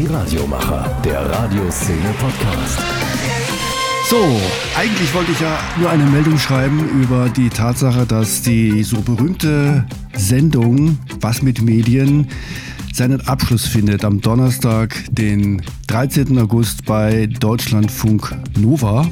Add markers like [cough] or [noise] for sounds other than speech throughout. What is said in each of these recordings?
Die Radiomacher, der Radioszene Podcast. So, eigentlich wollte ich ja nur eine Meldung schreiben über die Tatsache, dass die so berühmte Sendung Was mit Medien seinen Abschluss findet am Donnerstag, den 13. August bei Deutschlandfunk Nova.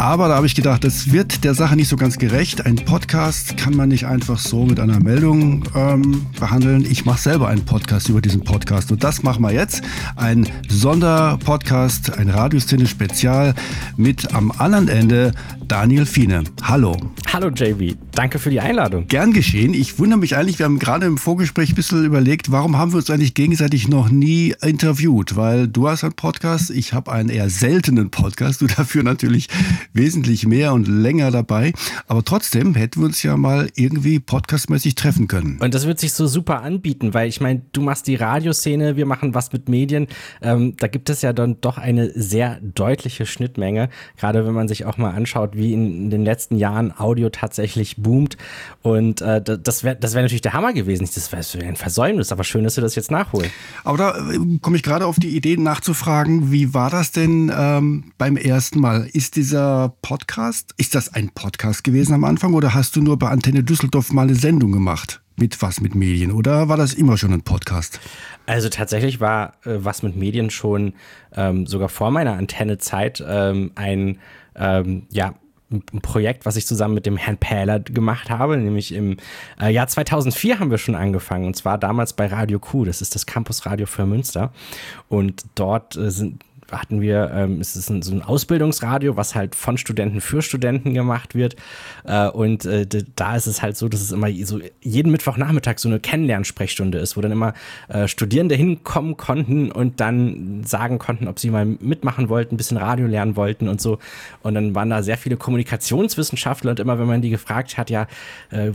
Aber da habe ich gedacht, das wird der Sache nicht so ganz gerecht. Ein Podcast kann man nicht einfach so mit einer Meldung ähm, behandeln. Ich mache selber einen Podcast über diesen Podcast und das machen wir jetzt. Ein Sonderpodcast, ein Radioszene-Spezial mit am anderen Ende Daniel Fiene. Hallo. Hallo JB, danke für die Einladung. Gern geschehen. Ich wundere mich eigentlich, wir haben gerade im Vorgespräch ein bisschen überlegt, warum haben wir uns eigentlich gegenseitig noch nie interviewt? Weil du hast einen Podcast, ich habe einen eher seltenen Podcast, du dafür natürlich wesentlich mehr und länger dabei. Aber trotzdem hätten wir uns ja mal irgendwie podcastmäßig treffen können. Und das wird sich so super anbieten, weil ich meine, du machst die Radioszene, wir machen was mit Medien. Ähm, da gibt es ja dann doch eine sehr deutliche Schnittmenge, gerade wenn man sich auch mal anschaut, wie in den letzten Jahren Audio tatsächlich boomt. Und äh, das wäre das wär natürlich der Hammer gewesen. Das wäre ein Versäumnis, aber schön, dass du das jetzt nachholst. Aber da äh, komme ich gerade auf die Idee nachzufragen, wie war das denn ähm, beim ersten Mal? Ist dieser Podcast, ist das ein Podcast gewesen am Anfang oder hast du nur bei Antenne Düsseldorf mal eine Sendung gemacht? Mit was mit Medien oder war das immer schon ein Podcast? Also tatsächlich war äh, was mit Medien schon ähm, sogar vor meiner Antennezeit ähm, ein ähm, ja, ein Projekt, was ich zusammen mit dem Herrn Pähler gemacht habe, nämlich im äh, Jahr 2004 haben wir schon angefangen und zwar damals bei Radio Q, das ist das Campusradio für Münster und dort äh, sind hatten wir, ähm, es ist ein, so ein Ausbildungsradio, was halt von Studenten für Studenten gemacht wird. Äh, und äh, da ist es halt so, dass es immer so jeden Mittwochnachmittag so eine Kennenlernsprechstunde ist, wo dann immer äh, Studierende hinkommen konnten und dann sagen konnten, ob sie mal mitmachen wollten, ein bisschen Radio lernen wollten und so. Und dann waren da sehr viele Kommunikationswissenschaftler und immer, wenn man die gefragt hat, ja, äh,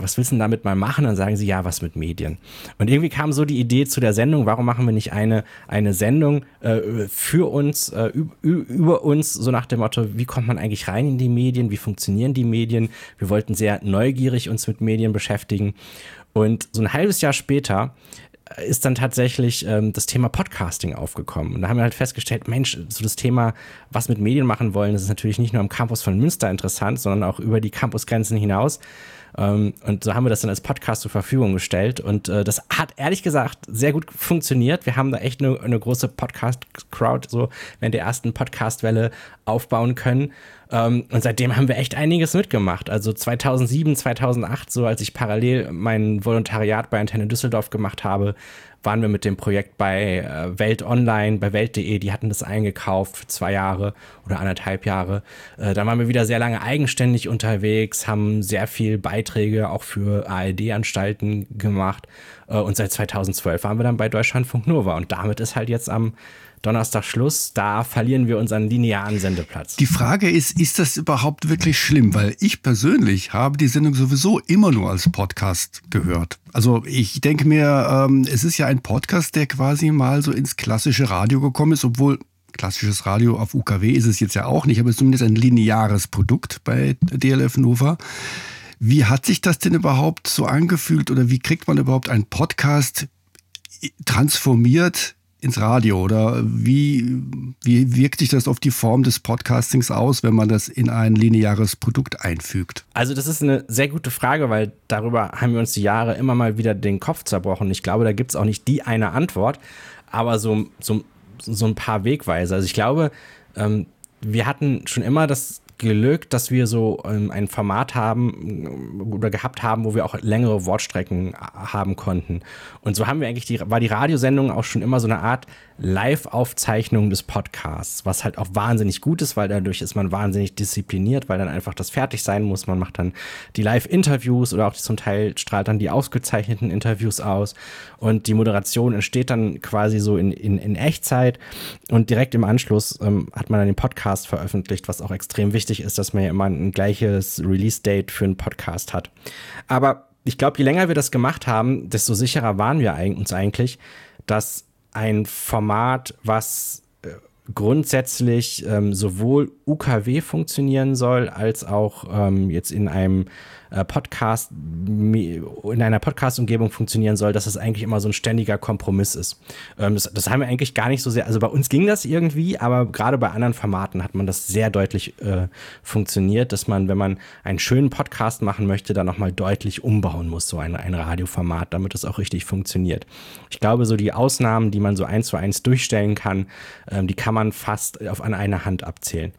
was willst du denn damit mal machen? Dann sagen sie, ja, was mit Medien. Und irgendwie kam so die Idee zu der Sendung, warum machen wir nicht eine, eine Sendung äh, für uns, äh, über uns, so nach dem Motto, wie kommt man eigentlich rein in die Medien, wie funktionieren die Medien. Wir wollten sehr neugierig uns mit Medien beschäftigen. Und so ein halbes Jahr später äh, ist dann tatsächlich ähm, das Thema Podcasting aufgekommen. Und da haben wir halt festgestellt, Mensch, so das Thema, was mit Medien machen wollen, das ist natürlich nicht nur am Campus von Münster interessant, sondern auch über die Campusgrenzen hinaus. Ähm, und so haben wir das dann als Podcast zur Verfügung gestellt. Und äh, das hat ehrlich gesagt sehr gut funktioniert. Wir haben da echt eine, eine große Podcast-Crowd so während der ersten Podcast-Welle aufbauen können. Ähm, und seitdem haben wir echt einiges mitgemacht. Also 2007, 2008, so als ich parallel mein Volontariat bei Antenne Düsseldorf gemacht habe, waren wir mit dem Projekt bei äh, Welt Online, bei Welt.de, die hatten das eingekauft für zwei Jahre oder anderthalb Jahre. Äh, dann waren wir wieder sehr lange eigenständig unterwegs, haben sehr viel Beiträge auch für ARD-Anstalten gemacht. Äh, und seit 2012 waren wir dann bei Deutschlandfunk Nova. Und damit ist halt jetzt am Donnerstag Schluss, da verlieren wir unseren linearen Sendeplatz. Die Frage ist, ist das überhaupt wirklich schlimm? Weil ich persönlich habe die Sendung sowieso immer nur als Podcast gehört. Also ich denke mir, ähm, es ist ja ein Podcast, der quasi mal so ins klassische Radio gekommen ist, obwohl klassisches Radio auf UKW ist es jetzt ja auch nicht, aber es ist zumindest ein lineares Produkt bei DLF Nova. Wie hat sich das denn überhaupt so angefühlt oder wie kriegt man überhaupt einen Podcast transformiert ins Radio oder wie, wie wirkt sich das auf die Form des Podcastings aus, wenn man das in ein lineares Produkt einfügt? Also das ist eine sehr gute Frage, weil darüber haben wir uns die Jahre immer mal wieder den Kopf zerbrochen. Ich glaube, da gibt es auch nicht die eine Antwort, aber so, so, so ein paar Wegweise. Also ich glaube, ähm, wir hatten schon immer das Glück, dass wir so ähm, ein Format haben äh, oder gehabt haben, wo wir auch längere Wortstrecken haben konnten. Und so haben wir eigentlich die, war die Radiosendung auch schon immer so eine Art Live-Aufzeichnung des Podcasts, was halt auch wahnsinnig gut ist, weil dadurch ist man wahnsinnig diszipliniert, weil dann einfach das fertig sein muss. Man macht dann die Live-Interviews oder auch zum Teil strahlt dann die ausgezeichneten Interviews aus und die Moderation entsteht dann quasi so in, in, in Echtzeit und direkt im Anschluss ähm, hat man dann den Podcast veröffentlicht, was auch extrem wichtig ist, dass man ja immer ein gleiches Release-Date für einen Podcast hat. Aber ich glaube, je länger wir das gemacht haben, desto sicherer waren wir uns eigentlich, dass ein Format, was äh, grundsätzlich ähm, sowohl UKW funktionieren soll, als auch ähm, jetzt in einem äh, Podcast, in einer Podcast-Umgebung funktionieren soll, dass es eigentlich immer so ein ständiger Kompromiss ist. Ähm, das, das, haben wir eigentlich gar nicht so sehr, also bei uns ging das irgendwie, aber gerade bei anderen Formaten hat man das sehr deutlich äh, funktioniert, dass man, wenn man einen schönen Podcast machen möchte, dann nochmal deutlich umbauen muss, so ein, ein Radioformat, damit es auch richtig funktioniert. Ich glaube, so die Ausnahmen, die man so eins zu eins durchstellen kann, ähm, die kann man fast auf an einer Hand abzählen.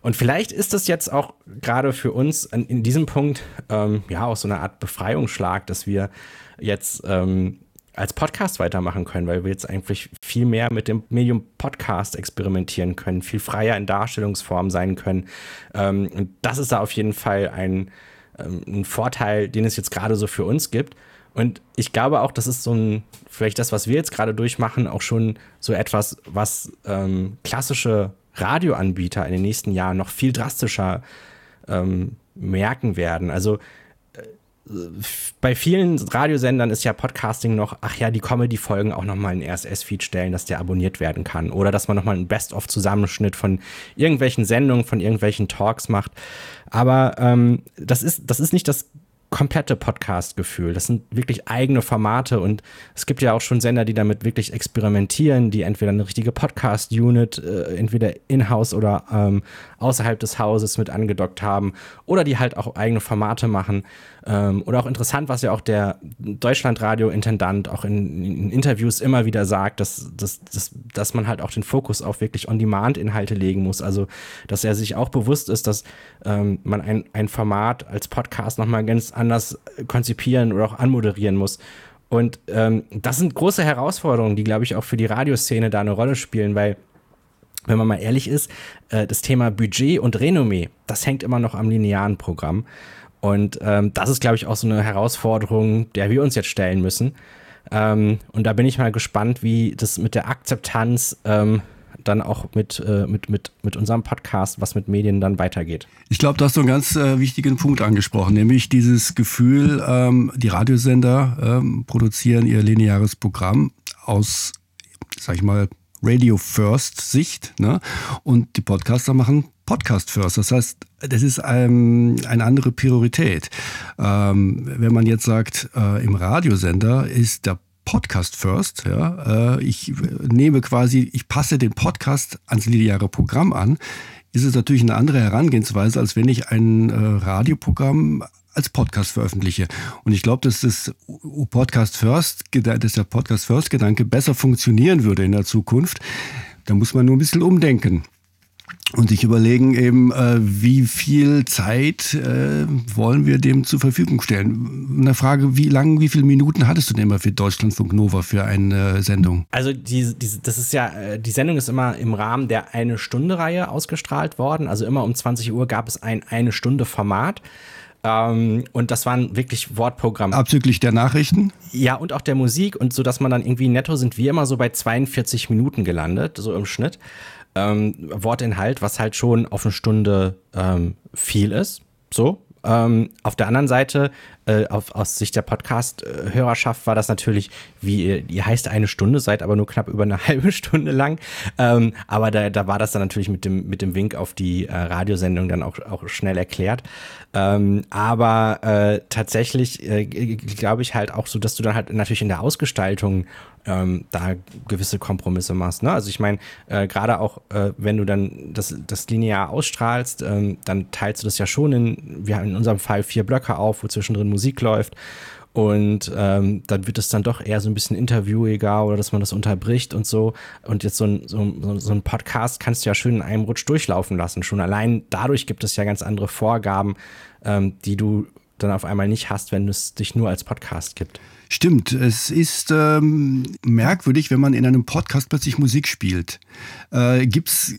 Und vielleicht ist das jetzt auch gerade für uns in, in diesem Punkt ähm, ja auch so eine Art Befreiungsschlag, dass wir jetzt ähm, als Podcast weitermachen können, weil wir jetzt eigentlich viel mehr mit dem Medium Podcast experimentieren können, viel freier in Darstellungsform sein können. Ähm, und das ist da auf jeden Fall ein, ähm, ein Vorteil, den es jetzt gerade so für uns gibt. Und ich glaube auch, das ist so ein, vielleicht das, was wir jetzt gerade durchmachen, auch schon so etwas, was ähm, klassische Radioanbieter in den nächsten Jahren noch viel drastischer ähm, merken werden. Also äh, bei vielen Radiosendern ist ja Podcasting noch, ach ja, die Comedy-Folgen auch nochmal in RSS-Feed stellen, dass der abonniert werden kann. Oder dass man nochmal einen Best-of-Zusammenschnitt von irgendwelchen Sendungen, von irgendwelchen Talks macht. Aber ähm, das, ist, das ist nicht das komplette Podcast-Gefühl. Das sind wirklich eigene Formate und es gibt ja auch schon Sender, die damit wirklich experimentieren, die entweder eine richtige Podcast-Unit, äh, entweder in-house oder ähm, außerhalb des Hauses mit angedockt haben oder die halt auch eigene Formate machen. Ähm, oder auch interessant, was ja auch der Deutschlandradio-Intendant auch in, in, Interviews immer wieder sagt, dass, dass, dass, dass man halt auch den Fokus auf wirklich On-Demand-Inhalte legen muss. Also, dass er sich auch bewusst ist, dass ähm, man ein, ein Format als Podcast nochmal ganz anders konzipieren oder auch anmoderieren muss. Und ähm, das sind große Herausforderungen, die, glaube ich, auch für die Radioszene da eine Rolle spielen, weil wenn man mal ehrlich ist, äh, das Thema Budget und Renommee, das hängt immer noch am linearen Programm. Und ähm, das ist, glaube ich, auch so eine Herausforderung, der wir uns jetzt stellen müssen. Ähm, und da bin ich mal gespannt, wie das mit der Akzeptanz ähm, dann auch mit, äh, mit, mit, mit unserem Podcast, was mit Medien dann weitergeht. Ich glaube, du hast so einen ganz äh, wichtigen Punkt angesprochen, nämlich dieses Gefühl, ähm, die Radiosender ähm, produzieren ihr lineares Programm aus, sag ich mal, Radio First Sicht ne? und die Podcaster machen Podcast First. Das heißt, das ist ähm, eine andere Priorität. Ähm, wenn man jetzt sagt, äh, im Radiosender ist der Podcast First, ja, äh, ich nehme quasi, ich passe den Podcast ans lineare Programm an, ist es natürlich eine andere Herangehensweise, als wenn ich ein äh, Radioprogramm als Podcast veröffentliche. Und ich glaube, dass das Podcast First, dass der Podcast First Gedanke besser funktionieren würde in der Zukunft. Da muss man nur ein bisschen umdenken und sich überlegen eben, äh, wie viel Zeit äh, wollen wir dem zur Verfügung stellen. Eine Frage, wie lang, wie viele Minuten hattest du denn immer für Deutschlandfunk Nova für eine Sendung? Also die, die, das ist ja, äh, die Sendung ist immer im Rahmen der eine Stunde Reihe ausgestrahlt worden. Also immer um 20 Uhr gab es ein eine Stunde Format. Ähm, und das waren wirklich Wortprogramme. Abzüglich der Nachrichten? Ja, und auch der Musik. Und so, dass man dann irgendwie netto sind wir immer so bei 42 Minuten gelandet, so im Schnitt. Ähm, Wortinhalt, was halt schon auf eine Stunde ähm, viel ist. So. Ähm, auf der anderen Seite äh, auf, aus Sicht der Podcast-Hörerschaft war das natürlich, wie ihr, heißt eine Stunde, seid aber nur knapp über eine [laughs] halbe Stunde lang. Ähm, aber da, da war das dann natürlich mit dem, mit dem Wink auf die äh, Radiosendung dann auch, auch schnell erklärt. Ähm, aber äh, tatsächlich äh, glaube ich halt auch so, dass du dann halt natürlich in der Ausgestaltung ähm, da gewisse Kompromisse machst. Ne? Also ich meine, äh, gerade auch, äh, wenn du dann das, das linear ausstrahlst, ähm, dann teilst du das ja schon in, wir haben in unserem Fall vier Blöcke auf, wo zwischendrin Musik läuft. Und ähm, dann wird es dann doch eher so ein bisschen interviewiger oder dass man das unterbricht und so. Und jetzt so ein, so, so ein Podcast kannst du ja schön in einem Rutsch durchlaufen lassen. Schon allein dadurch gibt es ja ganz andere Vorgaben, ähm, die du dann auf einmal nicht hast, wenn es dich nur als Podcast gibt. Stimmt, es ist ähm, merkwürdig, wenn man in einem Podcast plötzlich Musik spielt. Äh, Gibt es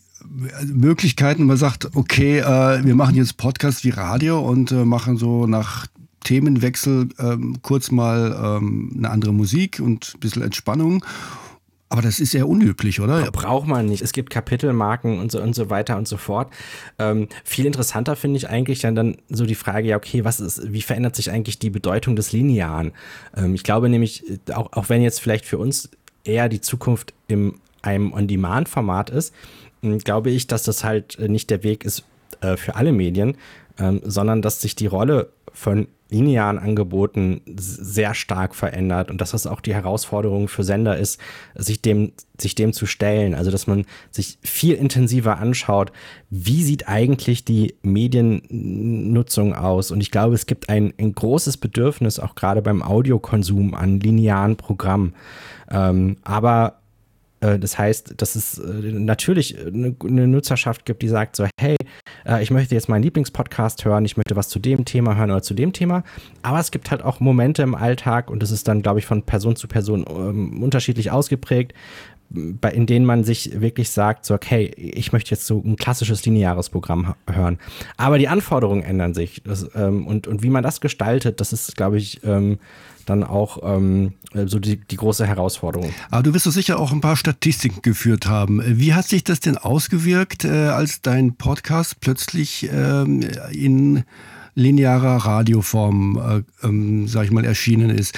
Möglichkeiten, man sagt, okay, äh, wir machen jetzt Podcast wie Radio und äh, machen so nach Themenwechsel ähm, kurz mal ähm, eine andere Musik und ein bisschen Entspannung. Aber das ist eher unüblich, oder? Braucht man nicht. Es gibt Kapitelmarken und so und so weiter und so fort. Ähm, viel interessanter finde ich eigentlich dann, dann so die Frage, ja, okay, was ist, wie verändert sich eigentlich die Bedeutung des Linearen? Ähm, ich glaube nämlich, auch, auch wenn jetzt vielleicht für uns eher die Zukunft in einem On-Demand-Format ist, hm, glaube ich, dass das halt äh, nicht der Weg ist äh, für alle Medien, ähm, sondern dass sich die Rolle von linearen Angeboten sehr stark verändert und dass das auch die Herausforderung für Sender ist, sich dem, sich dem zu stellen. Also dass man sich viel intensiver anschaut, wie sieht eigentlich die Mediennutzung aus. Und ich glaube, es gibt ein, ein großes Bedürfnis, auch gerade beim Audiokonsum, an linearen Programmen. Ähm, aber das heißt, dass es äh, natürlich eine, eine, Nutzerschaft gibt, die sagt so, hey, äh, ich möchte jetzt meinen Lieblingspodcast hören, ich möchte was zu dem Thema hören oder zu dem Thema. Aber es gibt halt auch Momente im Alltag und das ist dann, glaube ich, von Person zu Person ähm, unterschiedlich ausgeprägt, bei, in denen man sich wirklich sagt, so, okay, ich möchte jetzt so ein klassisches lineares Programm hören. Aber die Anforderungen ändern sich. Das, ähm, und, und wie man das gestaltet, das ist, glaube ich, ähm, dann auch ähm, so die, die große Herausforderung. Aber du wirst doch sicher auch ein paar Statistiken geführt haben. Wie hat sich das denn ausgewirkt, äh, als dein Podcast plötzlich ähm, in linearer Radioform, äh, ähm, sag ich mal, erschienen ist?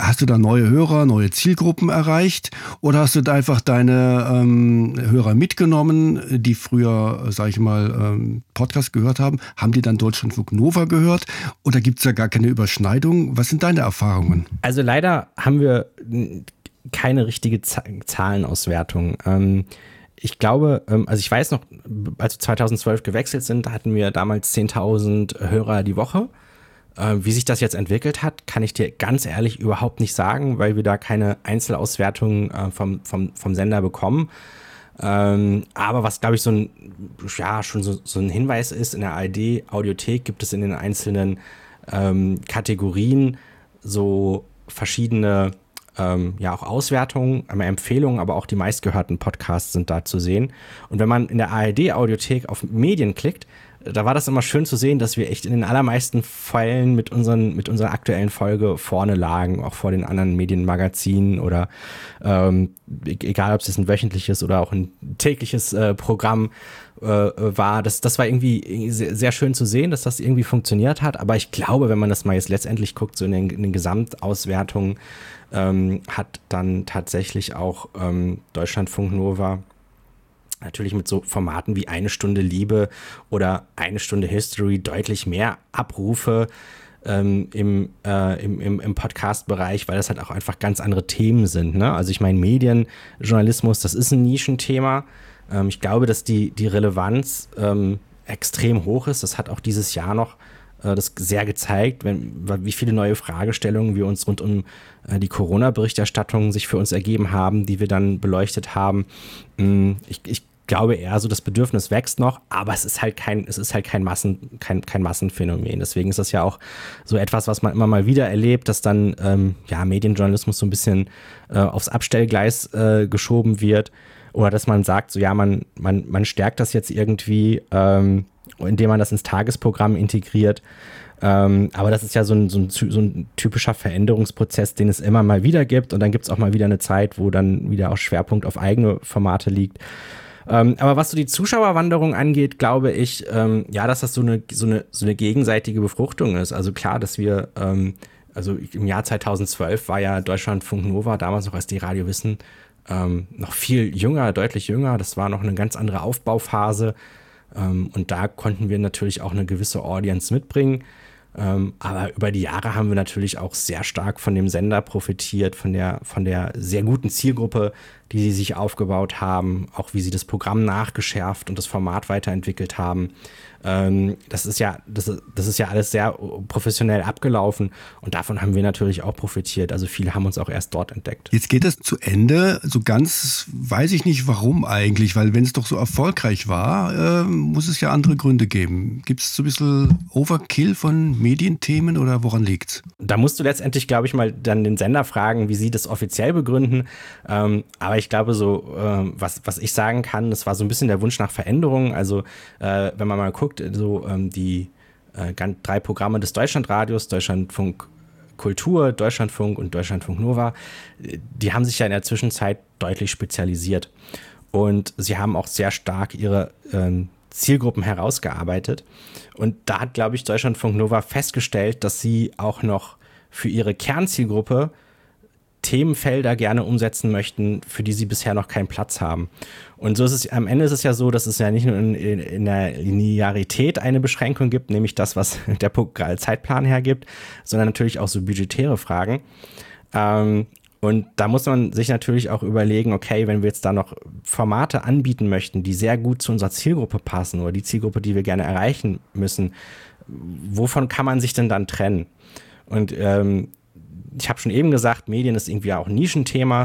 Hast du da neue Hörer, neue Zielgruppen erreicht oder hast du da einfach deine ähm, Hörer mitgenommen, die früher, sag ich mal, ähm, Podcast gehört haben? Haben die dann Deutschlandfunk Nova gehört oder gibt es da gar keine Überschneidung? Was sind deine Erfahrungen? Also leider haben wir keine richtige Zahlenauswertung. Ähm, ich glaube, ähm, also ich weiß noch, als wir 2012 gewechselt sind, hatten wir damals 10.000 Hörer die Woche. Äh, wie sich das jetzt entwickelt hat, kann ich dir ganz ehrlich überhaupt nicht sagen, weil wir da keine Einzelauswertung äh, vom, vom, vom Sender bekommen. Ähm, aber was, glaube ich, so ein, ja, schon so, so ein Hinweis ist, in der ARD-Audiothek gibt es in den einzelnen ähm, Kategorien so verschiedene ähm, ja auch Auswertungen, einmal Empfehlungen, aber auch die meistgehörten Podcasts sind da zu sehen. Und wenn man in der ARD-Audiothek auf Medien klickt, da war das immer schön zu sehen, dass wir echt in den allermeisten Fällen mit, unseren, mit unserer aktuellen Folge vorne lagen, auch vor den anderen Medienmagazinen oder ähm, e-, egal, ob es ein wöchentliches oder auch ein tägliches äh, Programm äh, war. Das, das war irgendwie sehr, schön zu sehen, dass das irgendwie funktioniert hat. Aber ich glaube, wenn man das mal jetzt letztendlich guckt, so in den, in den Gesamtauswertungen, ähm, hat dann tatsächlich auch ähm, Deutschlandfunk Nova natürlich mit so Formaten wie eine Stunde Liebe oder eine Stunde History deutlich mehr Abrufe ähm, im, äh, im, im, im Podcast-Bereich, weil das halt auch einfach ganz andere Themen sind. Ne? Also ich meine, Medienjournalismus, das ist ein Nischenthema. Ähm, ich glaube, dass die, die Relevanz ähm, extrem hoch ist. Das hat auch dieses Jahr noch äh, das sehr gezeigt, wenn, wie viele neue Fragestellungen wir uns rund um äh, die Corona-Berichterstattung sich für uns ergeben haben, die wir dann beleuchtet haben. Mm, ich, ich glaube eher so, das Bedürfnis wächst noch, aber es ist halt kein, es ist halt kein Massen, kein, kein Massenphänomen. Deswegen ist das ja auch so etwas, was man immer mal wieder erlebt, dass dann ähm, ja Medienjournalismus so ein bisschen äh, aufs Abstellgleis äh, geschoben wird. Oder dass man sagt, so ja, man, man, man stärkt das jetzt irgendwie, ähm, indem man das ins Tagesprogramm integriert. Ähm, aber das ist ja so ein, so, ein, so ein, typischer Veränderungsprozess, den es immer mal wieder gibt. Und dann gibt es auch mal wieder eine Zeit, wo dann wieder auch Schwerpunkt auf eigene Formate liegt. Ähm, aber was so die Zuschauerwanderung angeht, glaube ich, ähm, ja, dass das so eine, so, eine, so eine gegenseitige Befruchtung ist. Also klar, dass wir, ähm, also im Jahr 2012 war ja Deutschlandfunk Nova, damals noch als die Radio Wissen, ähm, noch viel jünger, deutlich jünger. Das war noch eine ganz andere Aufbauphase. Ähm, und da konnten wir natürlich auch eine gewisse Audience mitbringen. Ähm, aber über die Jahre haben wir natürlich auch sehr stark von dem Sender profitiert, von der, von der sehr guten Zielgruppe, die sie sich aufgebaut haben, auch wie sie das Programm nachgeschärft und das Format weiterentwickelt haben. Ähm, das ist ja, das ist, das ist ja alles sehr professionell abgelaufen und davon haben wir natürlich auch profitiert. Also viele haben uns auch erst dort entdeckt. Jetzt geht es zu Ende. So ganz weiß ich nicht, warum eigentlich, weil wenn es doch so erfolgreich war, äh, muss es ja andere Gründe geben. Gibt es so ein bisschen Overkill von Medienthemen oder woran liegt's? Da musst du letztendlich, glaube ich, mal dann den Sender fragen, wie sie das offiziell begründen. Ähm, aber ich glaube, so, äh, was, was ich sagen kann, das war so ein bisschen der Wunsch nach Veränderung. Also, äh, wenn man mal guckt, geguckt, so ähm, die äh, drei Programme des Deutschlandradios, Deutschlandfunk Kultur, Deutschlandfunk und Deutschlandfunk Nova, die haben sich ja in der Zwischenzeit deutlich spezialisiert. Und sie haben auch sehr stark ihre ähm, Zielgruppen herausgearbeitet. Und da hat, glaube ich, Deutschlandfunk Nova festgestellt, dass sie auch noch für ihre Kernzielgruppe Themenfelder gerne umsetzen möchten, für die sie bisher noch keinen Platz haben. Und so ist es, am Ende ist es ja so, dass es ja nicht nur in, in, der Linearität eine Beschränkung gibt, nämlich das, was [laughs] der Zeitplan hergibt, sondern natürlich auch so budgetäre Fragen. Ähm, und da muss man sich natürlich auch überlegen, okay, wenn wir jetzt da noch Formate anbieten möchten, die sehr gut zu unserer Zielgruppe passen oder die Zielgruppe, die wir gerne erreichen müssen, wovon kann man sich denn dann trennen? Und ähm, ich habe schon eben gesagt, Medien ist irgendwie auch ein Nischenthema.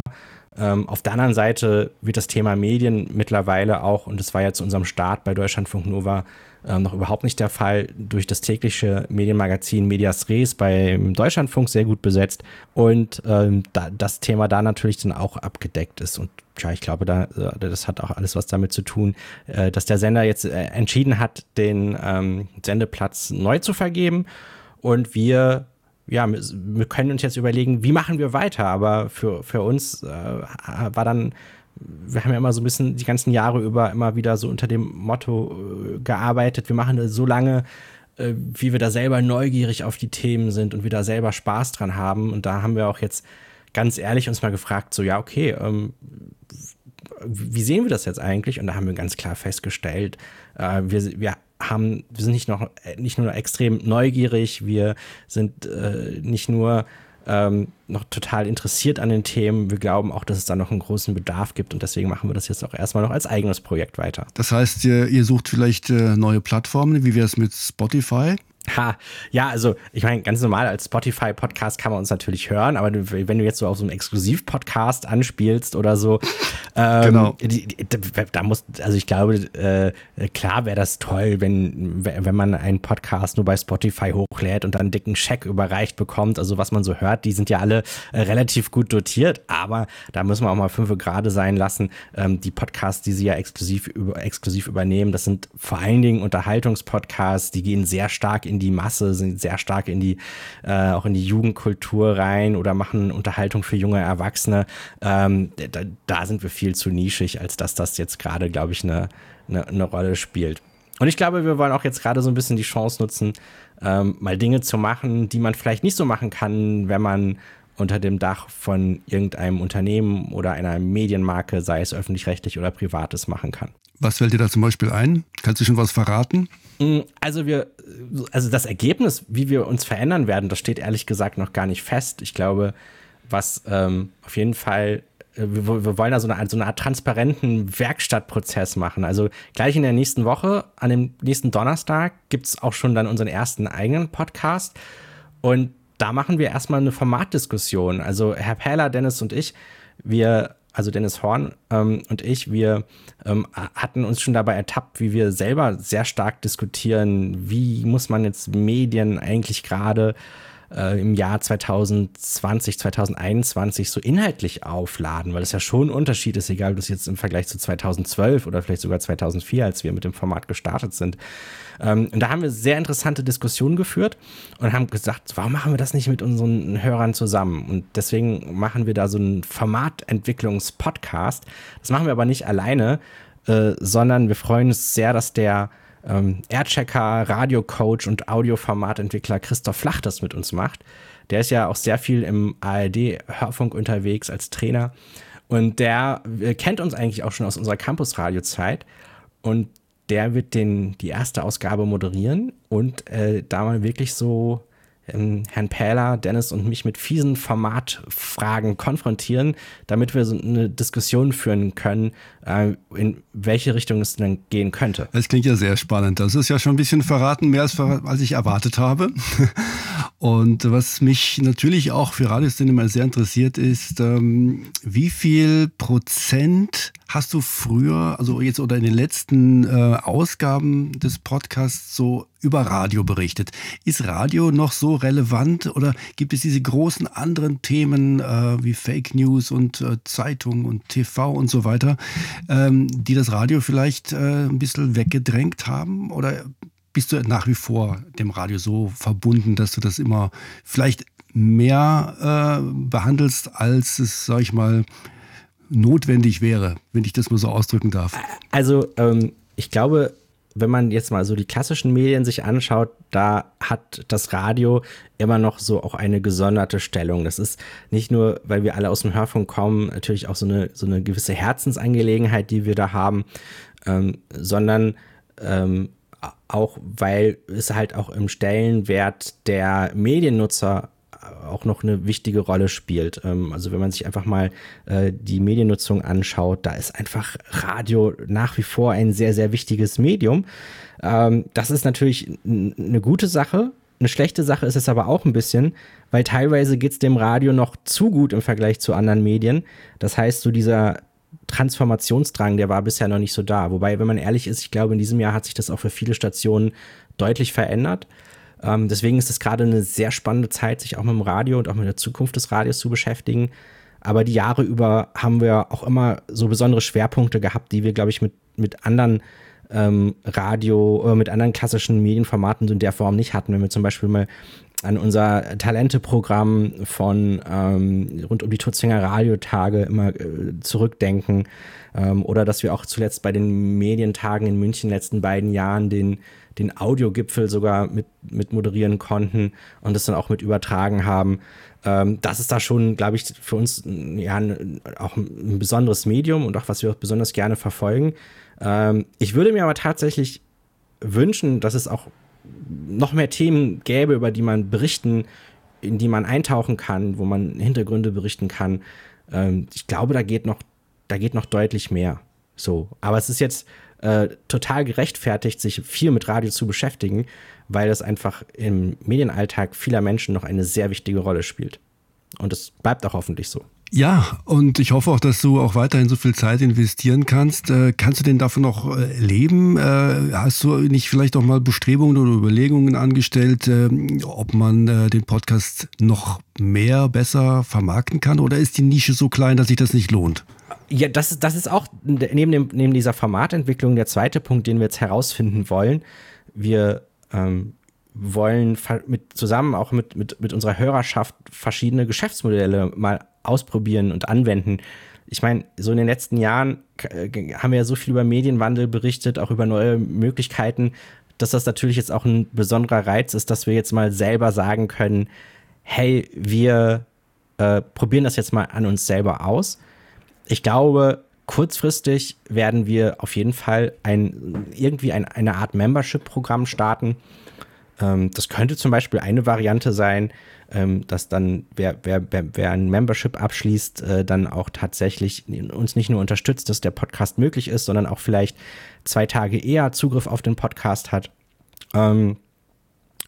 Ähm, auf der anderen Seite wird das Thema Medien mittlerweile auch, und das war ja zu unserem Start bei Deutschlandfunk Nova äh, noch überhaupt nicht der Fall, durch das tägliche Medienmagazin Medias Res beim Deutschlandfunk sehr gut besetzt und ähm, da, das Thema da natürlich dann auch abgedeckt ist. Und ja, ich glaube, da, äh, das hat auch alles was damit zu tun, äh, dass der Sender jetzt äh, entschieden hat, den ähm, Sendeplatz neu zu vergeben und wir ja, wir können uns jetzt überlegen, wie machen wir weiter, aber für, für uns äh, war dann, wir haben ja immer so ein bisschen die ganzen Jahre über immer wieder so unter dem Motto äh, gearbeitet, wir machen das so lange, äh, wie wir da selber neugierig auf die Themen sind und wir da selber Spaß dran haben. Und da haben wir auch jetzt ganz ehrlich uns mal gefragt, so ja, okay, ähm, wie sehen wir das jetzt eigentlich? Und da haben wir ganz klar festgestellt, äh, wir, wir haben, wir sind nicht noch nicht nur extrem neugierig, wir sind äh, nicht nur ähm, noch total interessiert an den Themen. Wir glauben auch, dass es da noch einen großen Bedarf gibt und deswegen machen wir das jetzt auch erstmal noch als eigenes Projekt weiter. Das heißt, ihr, ihr sucht vielleicht äh, neue Plattformen, wie wäre es mit Spotify? Ha, ja, also ich meine, ganz normal als Spotify-Podcast kann man uns natürlich hören, aber wenn du jetzt so auf so einen Exklusiv-Podcast anspielst oder so, [laughs] ähm, genau. Die, die, da muss, also ich glaube, äh, klar wäre das toll, wenn, wenn man einen Podcast nur bei Spotify hochlädt und dann einen dicken Scheck überreicht bekommt. Also was man so hört, die sind ja alle äh, relativ gut dotiert, aber da müssen wir auch mal fünf Grade sein lassen. Ähm, die Podcasts, die sie ja exklusiv, über, exklusiv übernehmen, das sind vor allen Dingen Unterhaltungspodcasts, die gehen sehr stark in in die Masse, sind sehr stark in die, äh, auch in die Jugendkultur rein oder machen Unterhaltung für junge Erwachsene. Ähm, da, da, sind wir viel zu nischig, als dass das jetzt gerade, glaube ich, eine, eine, eine Rolle spielt. Und ich glaube, wir wollen auch jetzt gerade so ein bisschen die Chance nutzen, ähm, mal Dinge zu machen, die man vielleicht nicht so machen kann, wenn man unter dem Dach von irgendeinem Unternehmen oder einer Medienmarke, sei es öffentlich-rechtlich oder privates, machen kann. Was fällt dir da zum Beispiel ein? Kannst du schon was verraten? Mm, also wir, also das Ergebnis, wie wir uns verändern werden, das steht ehrlich gesagt noch gar nicht fest. Ich glaube, was ähm, auf jeden Fall, äh, wir, wir, wollen da so eine, so eine Art transparenten Werkstattprozess machen. Also gleich in der nächsten Woche, an dem nächsten Donnerstag, gibt es auch schon dann unseren ersten eigenen Podcast. Und da machen wir erstmal eine Formatdiskussion. Also Herr Pähler, Dennis und ich, wir also Dennis Horn ähm, und ich, wir ähm, hatten uns schon dabei ertappt, wie wir selber sehr stark diskutieren, wie muss man jetzt Medien eigentlich gerade äh, im Jahr 2020, 2021 so inhaltlich aufladen, weil es ja schon ein Unterschied ist, egal ob das jetzt im Vergleich zu 2012 oder vielleicht sogar 2004, als wir mit dem Format gestartet sind. Ähm, und da haben wir sehr interessante Diskussionen geführt und haben gesagt, warum machen wir das nicht mit unseren Hörern zusammen? Und deswegen machen wir da so einen Formatentwicklungspodcast. Das machen wir aber nicht alleine, äh, sondern wir freuen uns sehr, dass der ähm, Airchecker, Radiocoach und Audioformatentwickler Christoph Flach das mit uns macht. Der ist ja auch sehr viel im ARD-Hörfunk unterwegs als Trainer. Und der äh, kennt uns eigentlich auch schon aus unserer Campus-Radio-Zeit. Und der wird den, die erste Ausgabe moderieren und äh, da mal wirklich so ähm, Herrn Pähler, Dennis und mich mit fiesen Formatfragen konfrontieren, damit wir so eine Diskussion führen können, äh, in welche Richtung es denn gehen könnte. Das klingt ja sehr spannend. Das ist ja schon ein bisschen verraten, mehr als, als ich erwartet habe. [laughs] Und was mich natürlich auch für Radioszene sehr interessiert, ist, ähm, wie viel Prozent hast du früher, also jetzt oder in den letzten äh, Ausgaben des Podcasts so über Radio berichtet? Ist Radio noch so relevant oder gibt es diese großen anderen Themen äh, wie Fake News und äh, Zeitung und TV und so weiter, ähm, die das Radio vielleicht äh, ein bisschen weggedrängt haben? Oder bist du nach wie vor dem Radio so verbunden, dass du das immer vielleicht mehr äh, behandelst, als es, sag ich mal, notwendig wäre, wenn ich das mal so ausdrücken darf? Also, ähm, ich glaube, wenn man jetzt mal so die klassischen Medien sich anschaut, da hat das Radio immer noch so auch eine gesonderte Stellung. Das ist nicht nur, weil wir alle aus dem Hörfunk kommen, natürlich auch so eine, so eine gewisse Herzensangelegenheit, die wir da haben, ähm, sondern ähm, auch weil es halt auch im Stellenwert der Mediennutzer auch noch eine wichtige Rolle spielt. Ähm, also wenn man sich einfach mal äh, die Mediennutzung anschaut, da ist einfach Radio nach wie vor ein sehr, sehr wichtiges Medium. Ähm, das ist natürlich eine gute Sache. Eine schlechte Sache ist es aber auch ein bisschen, weil teilweise geht es dem Radio noch zu gut im Vergleich zu anderen Medien. Das heißt, so dieser Transformationsdrang, der war bisher noch nicht so da. Wobei, wenn man ehrlich ist, ich glaube, in diesem Jahr hat sich das auch für viele Stationen deutlich verändert. Ähm, deswegen ist es gerade eine sehr spannende Zeit, sich auch mit dem Radio und auch mit der Zukunft des Radios zu beschäftigen. Aber die Jahre über haben wir auch immer so besondere Schwerpunkte gehabt, die wir, glaube ich, mit, mit anderen ähm, Radio oder mit anderen klassischen Medienformaten in der Form nicht hatten. Wenn wir zum Beispiel mal an unser Talente-Programm von ähm, rund um die Tutzinger Radiotage immer äh, zurückdenken. Ähm, oder dass wir auch zuletzt bei den Medientagen in München in den letzten beiden Jahren den den Audiogipfel sogar mit, mit moderieren konnten und das dann auch mit übertragen haben. Ähm, das ist da schon, glaube ich, für uns ja auch ein besonderes Medium und auch was wir auch besonders gerne verfolgen. Ähm, ich würde mir aber tatsächlich wünschen, dass es auch noch mehr Themen gäbe, über die man berichten, in die man eintauchen kann, wo man Hintergründe berichten kann. Ähm, ich glaube, da geht noch, da geht noch deutlich mehr. So, aber es ist jetzt äh, total gerechtfertigt, sich viel mit Radio zu beschäftigen, weil es einfach im Medienalltag vieler Menschen noch eine sehr wichtige Rolle spielt. Und es bleibt auch hoffentlich so. Ja, und ich hoffe auch, dass du auch weiterhin so viel Zeit investieren kannst. Äh, kannst du denn davon noch äh, leben? Äh, hast du nicht vielleicht auch mal Bestrebungen oder Überlegungen angestellt, äh, ob man den Podcast noch mehr, besser vermarkten kann? Oder ist die Nische so klein, dass sich das nicht lohnt? Ja, das, das ist auch neben, dem, neben dieser Formatentwicklung der zweite Punkt, den wir jetzt herausfinden wollen. Wir ähm, wollen mit, zusammen auch mit, mit, mit unserer Hörerschaft verschiedene Geschäftsmodelle mal ausprobieren und anwenden. Ich meine, so in den letzten Jahren äh, haben wir ja so viel über Medienwandel berichtet, auch über neue Möglichkeiten, dass das natürlich jetzt auch ein besonderer Reiz ist, dass wir jetzt mal selber sagen können, hey, wir äh, probieren das jetzt mal an uns selber aus ich glaube, kurzfristig werden wir auf jeden Fall ein, irgendwie ein, eine Art Membership-Programm starten. Ähm, das könnte zum Beispiel eine Variante sein, ähm, dass dann wer, wer, wer, wer ein Membership abschließt, äh, dann auch tatsächlich uns nicht nur unterstützt, dass der Podcast möglich ist, sondern auch vielleicht zwei Tage eher Zugriff auf den Podcast hat. Ähm,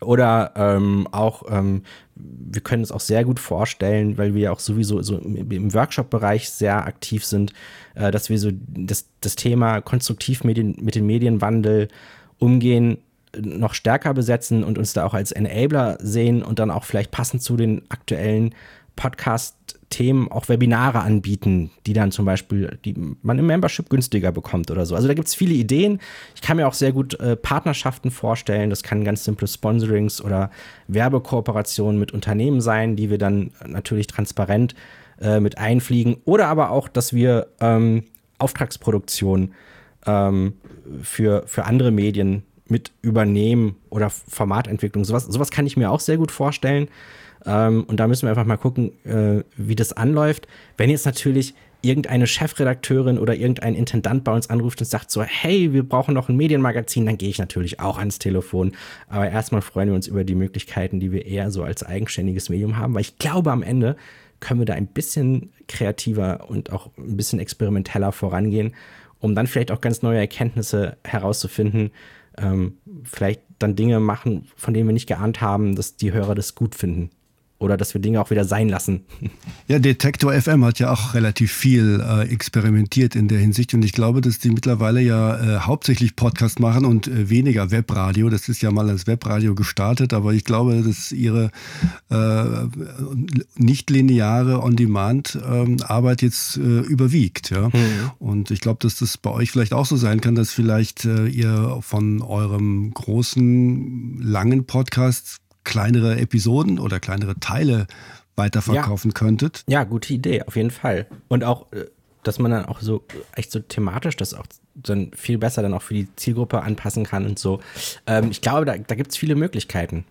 oder ähm, auch, ähm, wir können es auch sehr gut vorstellen, weil wir ja auch sowieso so im, Workshop-Bereich sehr aktiv sind, äh, dass wir so das, das Thema konstruktiv mit, den, mit dem Medienwandel umgehen noch stärker besetzen und uns da auch als Enabler sehen und dann auch vielleicht passend zu den aktuellen Podcast-Themen auch Webinare anbieten, die dann zum Beispiel, die man im Membership günstiger bekommt oder so. Also da gibt es viele Ideen. Ich kann mir auch sehr gut äh, Partnerschaften vorstellen. Das kann ganz simple Sponsorings oder Werbekooperationen mit Unternehmen sein, die wir dann natürlich transparent äh, mit einfliegen. Oder aber auch, dass wir ähm, Auftragsproduktion ähm, für, für andere Medien mit übernehmen oder Formatentwicklung. Sowas, sowas kann ich mir auch sehr gut vorstellen. Ähm, und da müssen wir einfach mal gucken, äh, wie das anläuft. Wenn jetzt natürlich irgendeine Chefredakteurin oder irgendein Intendant bei uns anruft und sagt so, hey, wir brauchen noch ein Medienmagazin, dann gehe ich natürlich auch ans Telefon. Aber erstmal freuen wir uns über die Möglichkeiten, die wir eher so als eigenständiges Medium haben, weil ich glaube, am Ende können wir da ein bisschen kreativer und auch ein bisschen experimenteller vorangehen, um dann vielleicht auch ganz neue Erkenntnisse herauszufinden, ähm, vielleicht dann Dinge machen, von denen wir nicht geahnt haben, dass die Hörer das gut finden oder dass wir Dinge auch wieder sein lassen. Ja, Detektor FM hat ja auch relativ viel äh, experimentiert in der Hinsicht und ich glaube, dass die mittlerweile ja äh, hauptsächlich Podcast machen und äh, weniger Webradio. Das ist ja mal als Webradio gestartet, aber ich glaube, dass ihre äh, nicht lineare On-Demand-Arbeit ähm, jetzt äh, überwiegt. Ja? Mhm. Und ich glaube, dass das bei euch vielleicht auch so sein kann, dass vielleicht äh, ihr von eurem großen, langen Podcast kleinere Episoden oder kleinere Teile weiterverkaufen ja. könntet. Ja, gute Idee, auf jeden Fall. Und auch, äh, dass man dann auch so echt so thematisch das auch dann viel besser dann auch für die Zielgruppe anpassen kann und so. Ähm, ich glaube, da, da gibt es viele Möglichkeiten.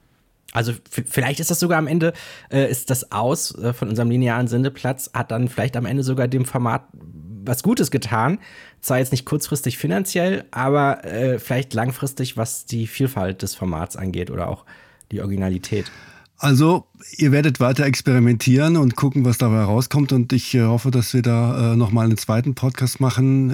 Also vielleicht ist das sogar am Ende, äh, ist das Aus äh, von unserem linearen Sendeplatz, hat dann vielleicht am Ende sogar dem Format was Gutes getan. Zwar jetzt nicht kurzfristig finanziell, aber äh, vielleicht langfristig, was die Vielfalt des Formats angeht oder auch die Originalität. Also, ihr werdet weiter experimentieren und gucken, was dabei rauskommt. Und ich äh, hoffe, dass wir da äh, nochmal einen zweiten Podcast machen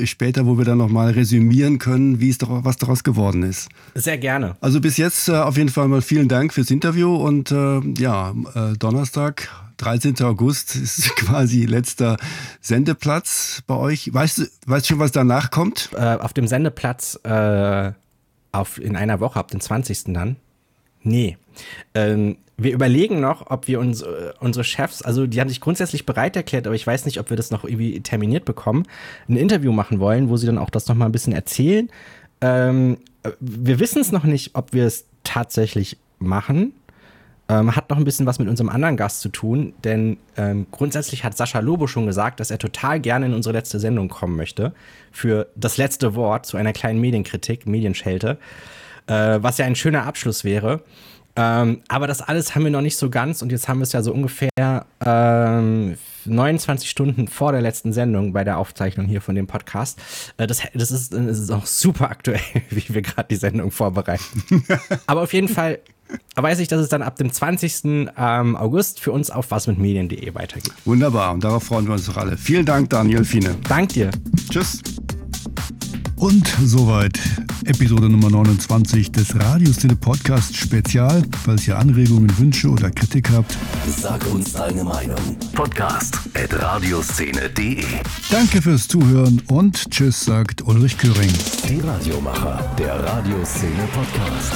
äh, später, wo wir dann nochmal resümieren können, wie es doch, was daraus geworden ist. Sehr gerne. Also bis jetzt äh, auf jeden Fall mal vielen Dank fürs Interview und äh, ja, äh, Donnerstag, 13. August [laughs] ist quasi letzter Sendeplatz bei euch. Weißt du weißt schon, was danach kommt? auf dem Sendeplatz auf, in einer Woche, ab dem 20. dann. Nee. Ähm, wir überlegen noch, ob wir uns, äh, unsere Chefs, also die haben sich grundsätzlich bereit erklärt, aber ich weiß nicht, ob wir das noch irgendwie terminiert bekommen, ein Interview machen wollen, wo sie dann auch das noch mal ein bisschen erzählen. Ähm, wir wissen es noch nicht, ob wir es tatsächlich machen. Ähm, hat noch ein bisschen was mit unserem anderen Gast zu tun, denn ähm, grundsätzlich hat Sascha Lobo schon gesagt, dass er total gerne in unsere letzte Sendung kommen möchte für das letzte Wort zu einer kleinen Medienkritik, Medienschelte äh, was ja ein schöner Abschluss wäre. Ähm, aber das alles haben wir noch nicht so ganz und jetzt haben wir es ja so ungefähr ähm, 29 Stunden vor der letzten Sendung bei der Aufzeichnung hier von dem Podcast. Äh, das, das, ist, das ist auch super aktuell, [laughs] wie wir gerade die Sendung vorbereiten. [laughs] aber auf jeden Fall weiß ich, dass es dann ab dem 20. Ähm, August für uns auf wasmitmedien.de weitergeht. Wunderbar und darauf freuen wir uns doch alle. Vielen Dank, Daniel Fiene. Dank dir. Tschüss. Und soweit Episode Nummer 29 des Radioszene Podcast Spezial. Falls ihr Anregungen, Wünsche oder Kritik habt, sag uns deine Meinung. Podcast at radioszene.de. Danke fürs Zuhören und Tschüss, sagt Ulrich Köring. Die Radiomacher, der Radioszene Podcast.